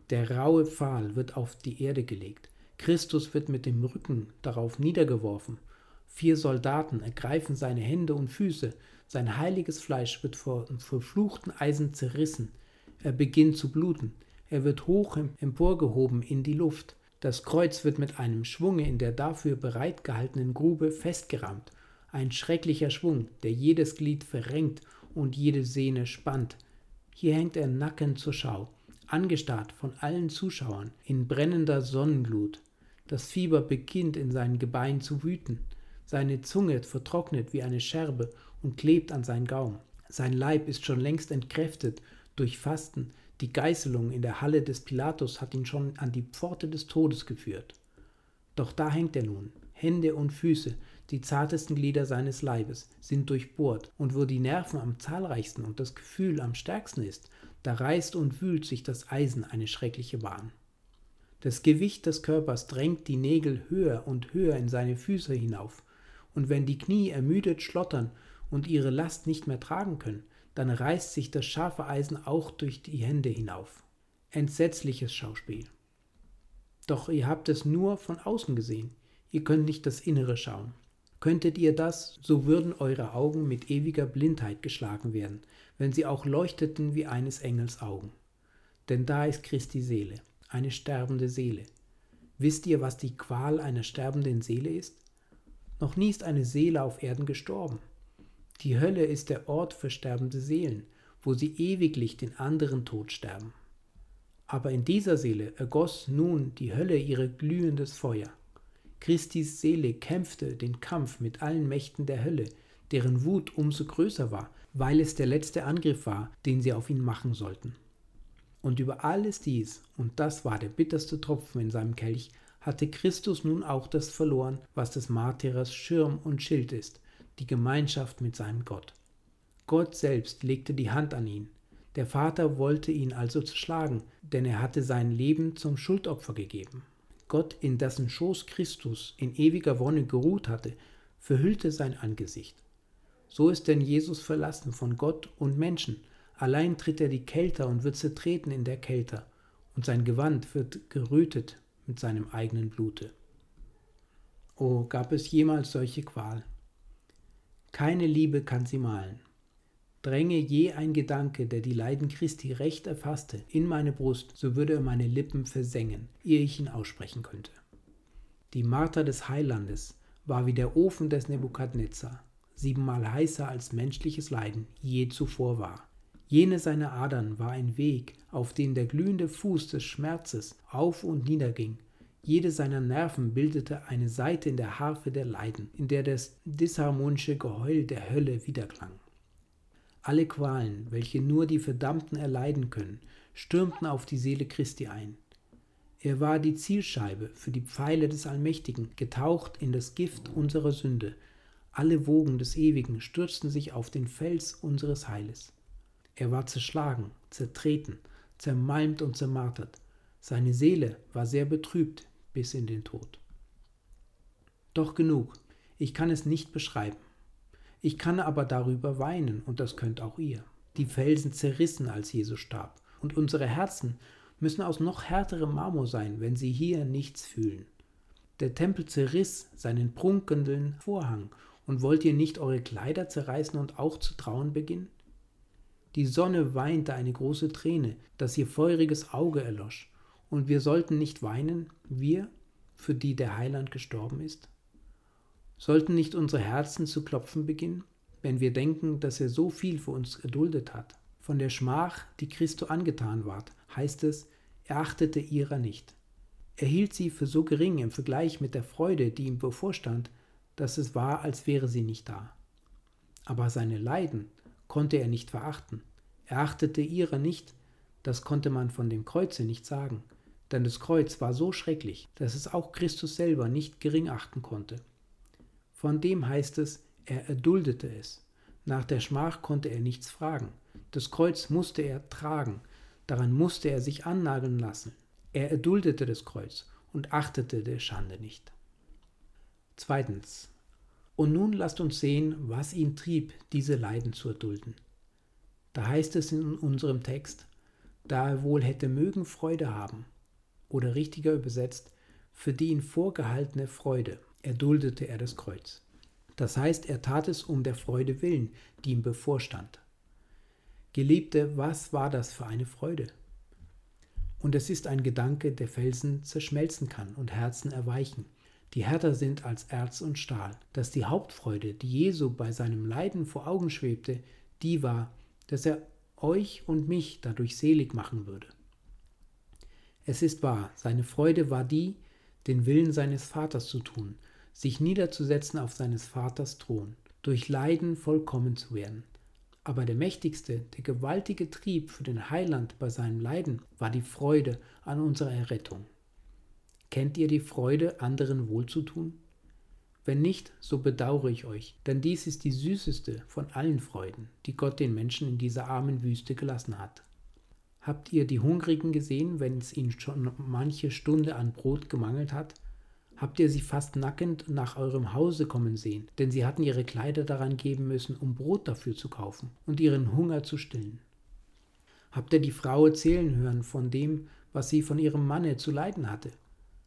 Der raue Pfahl wird auf die Erde gelegt. Christus wird mit dem Rücken darauf niedergeworfen. Vier Soldaten ergreifen seine Hände und Füße. Sein heiliges Fleisch wird vor verfluchten Eisen zerrissen. Er beginnt zu bluten. Er wird hoch emporgehoben in die Luft. Das Kreuz wird mit einem Schwunge in der dafür bereitgehaltenen Grube festgerammt. Ein schrecklicher Schwung, der jedes Glied verrenkt und jede Sehne spannt. Hier hängt er nackend zur Schau, angestarrt von allen Zuschauern in brennender Sonnenglut. Das Fieber beginnt in seinen Gebeinen zu wüten. Seine Zunge vertrocknet wie eine Scherbe und klebt an seinen Gaumen. Sein Leib ist schon längst entkräftet durch Fasten. Die Geißelung in der Halle des Pilatus hat ihn schon an die Pforte des Todes geführt. Doch da hängt er nun, Hände und Füße, die zartesten Glieder seines Leibes, sind durchbohrt, und wo die Nerven am zahlreichsten und das Gefühl am stärksten ist, da reißt und wühlt sich das Eisen eine schreckliche Bahn. Das Gewicht des Körpers drängt die Nägel höher und höher in seine Füße hinauf, und wenn die Knie ermüdet schlottern und ihre Last nicht mehr tragen können, dann reißt sich das scharfe Eisen auch durch die Hände hinauf. Entsetzliches Schauspiel. Doch ihr habt es nur von außen gesehen, ihr könnt nicht das Innere schauen. Könntet ihr das, so würden eure Augen mit ewiger Blindheit geschlagen werden, wenn sie auch leuchteten wie eines Engels Augen. Denn da ist Christi Seele, eine sterbende Seele. Wisst ihr, was die Qual einer sterbenden Seele ist? Noch nie ist eine Seele auf Erden gestorben. Die Hölle ist der Ort für sterbende Seelen, wo sie ewiglich den anderen Tod sterben. Aber in dieser Seele ergoss nun die Hölle ihre glühendes Feuer. Christis Seele kämpfte den Kampf mit allen Mächten der Hölle, deren Wut umso größer war, weil es der letzte Angriff war, den sie auf ihn machen sollten. Und über alles dies, und das war der bitterste Tropfen in seinem Kelch, hatte Christus nun auch das verloren, was des Martyrers Schirm und Schild ist, die Gemeinschaft mit seinem Gott. Gott selbst legte die Hand an ihn. Der Vater wollte ihn also zerschlagen, denn er hatte sein Leben zum Schuldopfer gegeben. Gott, in dessen Schoß Christus in ewiger Wonne geruht hatte, verhüllte sein Angesicht. So ist denn Jesus verlassen von Gott und Menschen. Allein tritt er die Kälter und wird zertreten in der Kälte, und sein Gewand wird gerötet mit seinem eigenen Blute. Oh, gab es jemals solche Qual? Keine Liebe kann sie malen. Dränge je ein Gedanke, der die Leiden Christi recht erfasste, in meine Brust, so würde er meine Lippen versengen, ehe ich ihn aussprechen könnte. Die Marter des Heilandes war wie der Ofen des Nebukadnezar, siebenmal heißer als menschliches Leiden je zuvor war. Jene seiner Adern war ein Weg, auf den der glühende Fuß des Schmerzes auf und nieder ging, jede seiner Nerven bildete eine Saite in der Harfe der Leiden, in der das disharmonische Geheul der Hölle widerklang. Alle Qualen, welche nur die Verdammten erleiden können, stürmten auf die Seele Christi ein. Er war die Zielscheibe für die Pfeile des Allmächtigen, getaucht in das Gift unserer Sünde. Alle Wogen des Ewigen stürzten sich auf den Fels unseres Heiles. Er war zerschlagen, zertreten, zermalmt und zermartert. Seine Seele war sehr betrübt, bis in den Tod. Doch genug, ich kann es nicht beschreiben. Ich kann aber darüber weinen, und das könnt auch ihr. Die Felsen zerrissen, als Jesus starb, und unsere Herzen müssen aus noch härterem Marmor sein, wenn sie hier nichts fühlen. Der Tempel zerriss seinen prunkenden Vorhang, und wollt ihr nicht eure Kleider zerreißen und auch zu trauen beginnen? Die Sonne weinte eine große Träne, dass ihr feuriges Auge erlosch, und wir sollten nicht weinen, wir, für die der Heiland gestorben ist? Sollten nicht unsere Herzen zu klopfen beginnen, wenn wir denken, dass er so viel für uns erduldet hat? Von der Schmach, die Christo angetan ward, heißt es, er achtete ihrer nicht. Er hielt sie für so gering im Vergleich mit der Freude, die ihm bevorstand, dass es war, als wäre sie nicht da. Aber seine Leiden konnte er nicht verachten. Er achtete ihrer nicht, das konnte man von dem Kreuze nicht sagen denn das Kreuz war so schrecklich, dass es auch Christus selber nicht gering achten konnte. Von dem heißt es, er erduldete es. Nach der Schmach konnte er nichts fragen. Das Kreuz musste er tragen, daran musste er sich annageln lassen. Er erduldete das Kreuz und achtete der Schande nicht. Zweitens. Und nun lasst uns sehen, was ihn trieb, diese Leiden zu erdulden. Da heißt es in unserem Text, da er wohl hätte mögen Freude haben, oder richtiger übersetzt, für die ihn vorgehaltene Freude erduldete er das Kreuz. Das heißt, er tat es um der Freude willen, die ihm bevorstand. Geliebte, was war das für eine Freude? Und es ist ein Gedanke, der Felsen zerschmelzen kann und Herzen erweichen, die härter sind als Erz und Stahl, dass die Hauptfreude, die Jesu bei seinem Leiden vor Augen schwebte, die war, dass er euch und mich dadurch selig machen würde. Es ist wahr, seine Freude war die, den Willen seines Vaters zu tun, sich niederzusetzen auf seines Vaters Thron, durch Leiden vollkommen zu werden. Aber der mächtigste, der gewaltige Trieb für den Heiland bei seinem Leiden war die Freude an unserer Errettung. Kennt ihr die Freude, anderen wohlzutun? Wenn nicht, so bedauere ich euch, denn dies ist die süßeste von allen Freuden, die Gott den Menschen in dieser armen Wüste gelassen hat. Habt ihr die Hungrigen gesehen, wenn es ihnen schon manche Stunde an Brot gemangelt hat? Habt ihr sie fast nackend nach eurem Hause kommen sehen, denn sie hatten ihre Kleider daran geben müssen, um Brot dafür zu kaufen und ihren Hunger zu stillen? Habt ihr die Frau erzählen hören von dem, was sie von ihrem Manne zu leiden hatte?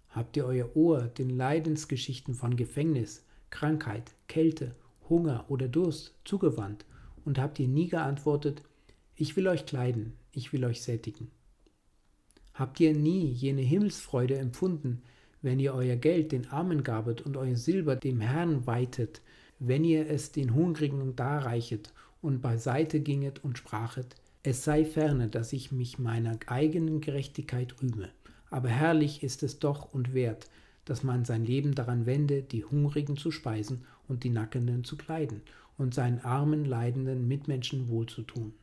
Habt ihr euer Ohr den Leidensgeschichten von Gefängnis, Krankheit, Kälte, Hunger oder Durst zugewandt und habt ihr nie geantwortet, ich will euch kleiden, ich will euch sättigen? Habt ihr nie jene Himmelsfreude empfunden, wenn ihr euer Geld den Armen gabet und euer Silber dem Herrn weitet, wenn ihr es den Hungrigen darreichet und beiseite ginget und sprachet, es sei ferne, dass ich mich meiner eigenen Gerechtigkeit rühme, aber herrlich ist es doch und wert, dass man sein Leben daran wende, die Hungrigen zu speisen und die Nackenden zu kleiden und seinen armen, leidenden Mitmenschen wohlzutun.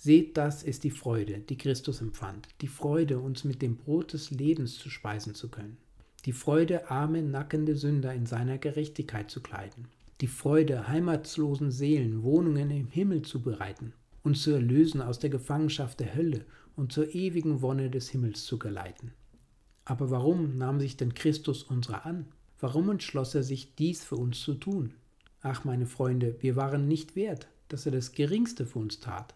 Seht, das ist die Freude, die Christus empfand, die Freude, uns mit dem Brot des Lebens zu speisen zu können, die Freude, arme, nackende Sünder in seiner Gerechtigkeit zu kleiden, die Freude, heimatslosen Seelen Wohnungen im Himmel zu bereiten, uns zu erlösen aus der Gefangenschaft der Hölle und zur ewigen Wonne des Himmels zu geleiten. Aber warum nahm sich denn Christus unserer an? Warum entschloss er sich, dies für uns zu tun? Ach, meine Freunde, wir waren nicht wert, dass er das Geringste für uns tat.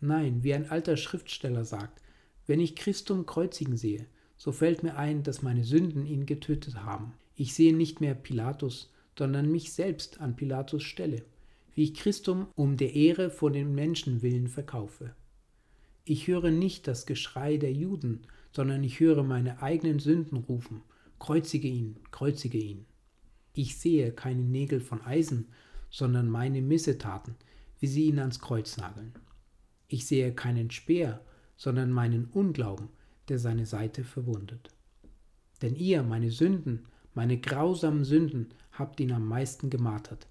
Nein, wie ein alter Schriftsteller sagt, wenn ich Christum kreuzigen sehe, so fällt mir ein, dass meine Sünden ihn getötet haben. Ich sehe nicht mehr Pilatus, sondern mich selbst an Pilatus Stelle, wie ich Christum um der Ehre vor den Menschen willen verkaufe. Ich höre nicht das Geschrei der Juden, sondern ich höre meine eigenen Sünden rufen, kreuzige ihn, kreuzige ihn. Ich sehe keine Nägel von Eisen, sondern meine Missetaten, wie sie ihn ans Kreuz nageln. Ich sehe keinen Speer, sondern meinen Unglauben, der seine Seite verwundet. Denn ihr, meine Sünden, meine grausamen Sünden, habt ihn am meisten gemartert,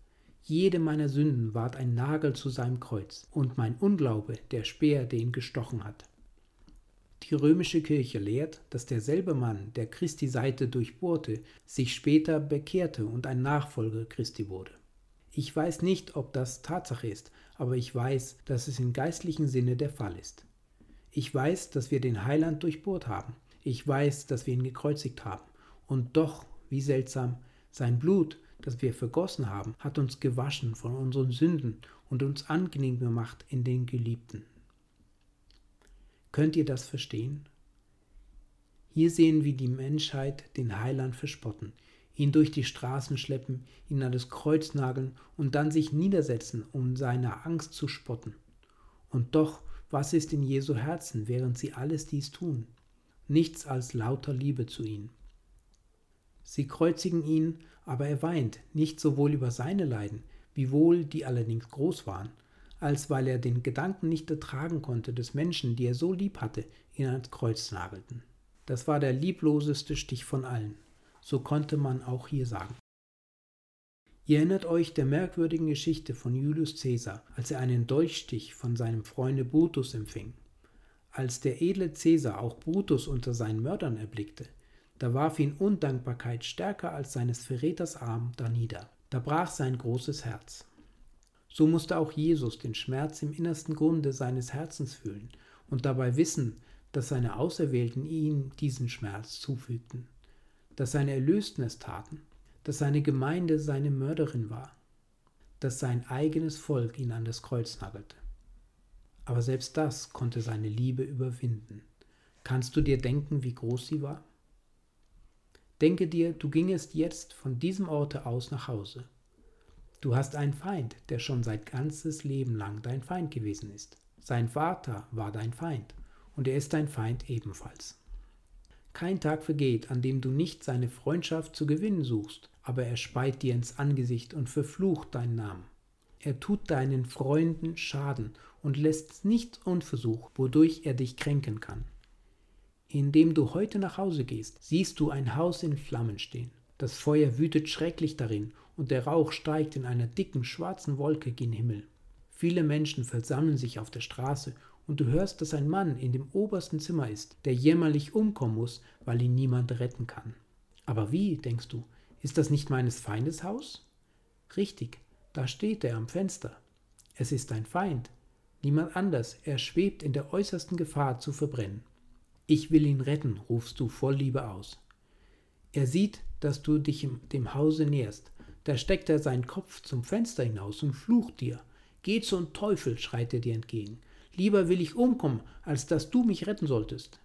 jede meiner Sünden ward ein Nagel zu seinem Kreuz und mein Unglaube der Speer, der ihn gestochen hat. Die römische Kirche lehrt, dass derselbe Mann, der Christi Seite durchbohrte, sich später bekehrte und ein Nachfolger Christi wurde. Ich weiß nicht, ob das Tatsache ist, aber ich weiß, dass es im geistlichen Sinne der Fall ist. Ich weiß, dass wir den Heiland durchbohrt haben. Ich weiß, dass wir ihn gekreuzigt haben. Und doch, wie seltsam, sein Blut, das wir vergossen haben, hat uns gewaschen von unseren Sünden und uns angenehm gemacht in den Geliebten. Könnt ihr das verstehen? Hier sehen wir die Menschheit den Heiland verspotten, ihn durch die Straßen schleppen, ihn an das Kreuz nageln und dann sich niedersetzen, um seiner Angst zu spotten. Und doch, was ist in Jesu Herzen, während sie alles dies tun? Nichts als lauter Liebe zu ihm. Sie kreuzigen ihn, aber er weint, nicht sowohl über seine Leiden, wiewohl die allerdings groß waren, als weil er den Gedanken nicht ertragen konnte des Menschen, die er so lieb hatte, ihn ans Kreuz nagelten. Das war der liebloseste Stich von allen. So konnte man auch hier sagen. Ihr erinnert euch der merkwürdigen Geschichte von Julius Caesar, als er einen Dolchstich von seinem Freunde Brutus empfing. Als der edle Caesar auch Brutus unter seinen Mördern erblickte, da warf ihn Undankbarkeit stärker als seines Verräters Arm danieder. Da brach sein großes Herz. So musste auch Jesus den Schmerz im innersten Grunde seines Herzens fühlen und dabei wissen, dass seine Auserwählten ihm diesen Schmerz zufügten, dass seine Erlösten es taten, dass seine Gemeinde seine Mörderin war, dass sein eigenes Volk ihn an das Kreuz nagelte. Aber selbst das konnte seine Liebe überwinden. Kannst du dir denken, wie groß sie war? Denke dir, du gingest jetzt von diesem Orte aus nach Hause. Du hast einen Feind, der schon sein ganzes Leben lang dein Feind gewesen ist. Sein Vater war dein Feind und er ist dein Feind ebenfalls. Kein Tag vergeht, an dem du nicht seine Freundschaft zu gewinnen suchst, aber er speit dir ins Angesicht und verflucht deinen Namen. Er tut deinen Freunden Schaden und lässt nichts unversucht, wodurch er dich kränken kann. Indem du heute nach Hause gehst, siehst du ein Haus in Flammen stehen. Das Feuer wütet schrecklich darin und der Rauch steigt in einer dicken schwarzen Wolke gen Himmel. Viele Menschen versammeln sich auf der Straße und du hörst, dass ein Mann in dem obersten Zimmer ist, der jämmerlich umkommen muss, weil ihn niemand retten kann. Aber wie, denkst du, Ist das nicht meines Feindes Haus? Richtig, da steht er am Fenster. Es ist dein Feind, niemand anders, er schwebt in der äußersten Gefahr zu verbrennen. Ich will ihn retten, rufst du voll Liebe aus. Er sieht, dass du dich dem Hause näherst, da steckt er seinen Kopf zum Fenster hinaus und flucht dir. Geh zum Teufel, schreit er dir entgegen. Lieber will ich umkommen, als dass du mich retten solltest.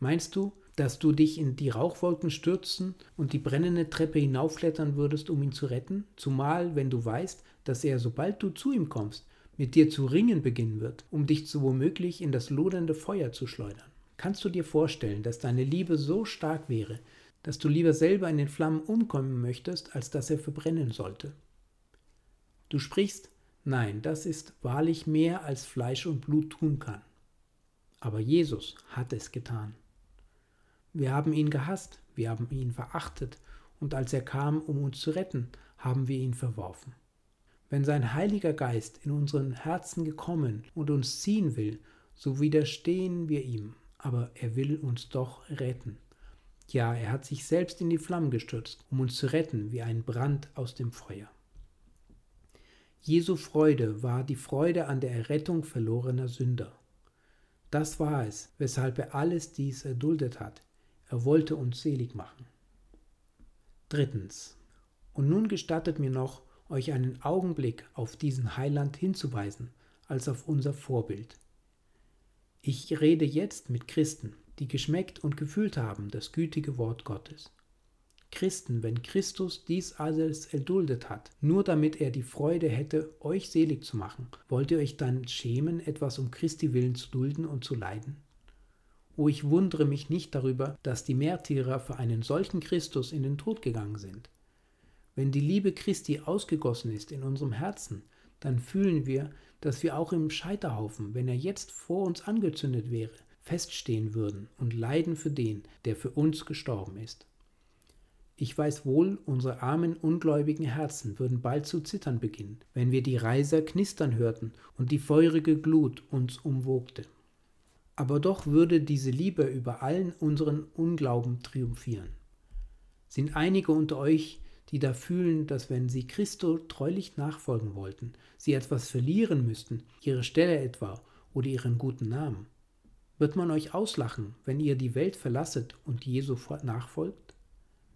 Meinst du, dass du dich in die Rauchwolken stürzen und die brennende Treppe hinaufklettern würdest, um ihn zu retten, zumal wenn du weißt, dass er, sobald du zu ihm kommst, mit dir zu ringen beginnen wird, um dich so womöglich in das lodernde Feuer zu schleudern. Kannst du dir vorstellen, dass deine Liebe so stark wäre, dass du lieber selber in den Flammen umkommen möchtest, als dass er verbrennen sollte? Du sprichst, nein, das ist wahrlich mehr, als Fleisch und Blut tun kann. Aber Jesus hat es getan. Wir haben ihn gehasst, wir haben ihn verachtet, und als er kam, um uns zu retten, haben wir ihn verworfen. Wenn sein Heiliger Geist in unseren Herzen gekommen und uns ziehen will, so widerstehen wir ihm, aber er will uns doch retten. Ja, er hat sich selbst in die Flammen gestürzt, um uns zu retten wie ein Brand aus dem Feuer. Jesu Freude war die Freude an der Errettung verlorener Sünder. Das war es, weshalb er alles dies erduldet hat, er wollte uns selig machen. Drittens. Und nun gestattet mir noch, euch einen Augenblick auf diesen Heiland hinzuweisen, als auf unser Vorbild. Ich rede jetzt mit Christen, die geschmeckt und gefühlt haben das gütige Wort Gottes. Christen, wenn Christus dies alles erduldet hat, nur damit er die Freude hätte, euch selig zu machen, wollt ihr euch dann schämen, etwas um Christi willen zu dulden und zu leiden? Oh, ich wundere mich nicht darüber, dass die Märtyrer für einen solchen Christus in den Tod gegangen sind. Wenn die Liebe Christi ausgegossen ist in unserem Herzen, dann fühlen wir, dass wir auch im Scheiterhaufen, wenn er jetzt vor uns angezündet wäre, feststehen würden und leiden für den, der für uns gestorben ist. Ich weiß wohl, unsere armen, ungläubigen Herzen würden bald zu zittern beginnen, wenn wir die Reiser knistern hörten und die feurige Glut uns umwogte. Aber doch würde diese Liebe über allen unseren Unglauben triumphieren. Sind einige unter euch, die da fühlen, dass wenn sie Christo treulich nachfolgen wollten, sie etwas verlieren müssten, ihre Stelle etwa oder ihren guten Namen? Wird man euch auslachen, wenn ihr die Welt verlasset und Jesu nachfolgt?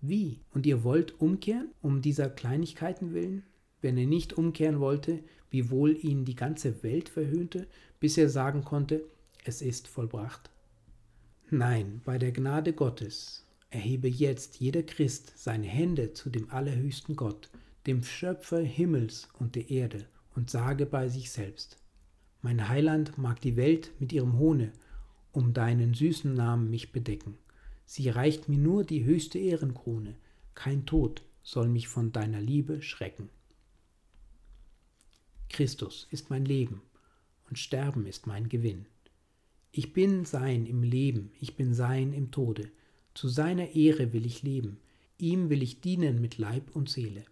Wie? Und ihr wollt umkehren, um dieser Kleinigkeiten willen? Wenn er nicht umkehren wollte, wie wohl ihn die ganze Welt verhöhnte, bis er sagen konnte, es ist vollbracht? Nein, bei der Gnade Gottes erhebe jetzt jeder Christ seine Hände zu dem allerhöchsten Gott, dem Schöpfer Himmels und der Erde, und sage bei sich selbst, mein Heiland mag die Welt mit ihrem Hohne um deinen süßen Namen mich bedecken. Sie reicht mir nur die höchste Ehrenkrone, kein Tod soll mich von deiner Liebe schrecken. Christus ist mein Leben und Sterben ist mein Gewinn. Ich bin sein im Leben, ich bin sein im Tode. Zu seiner Ehre will ich leben, ihm will ich dienen mit Leib und Seele.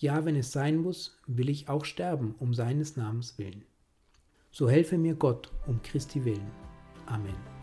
Ja, wenn es sein muss, will ich auch sterben um seines Namens willen. So helfe mir Gott um Christi willen. Amen.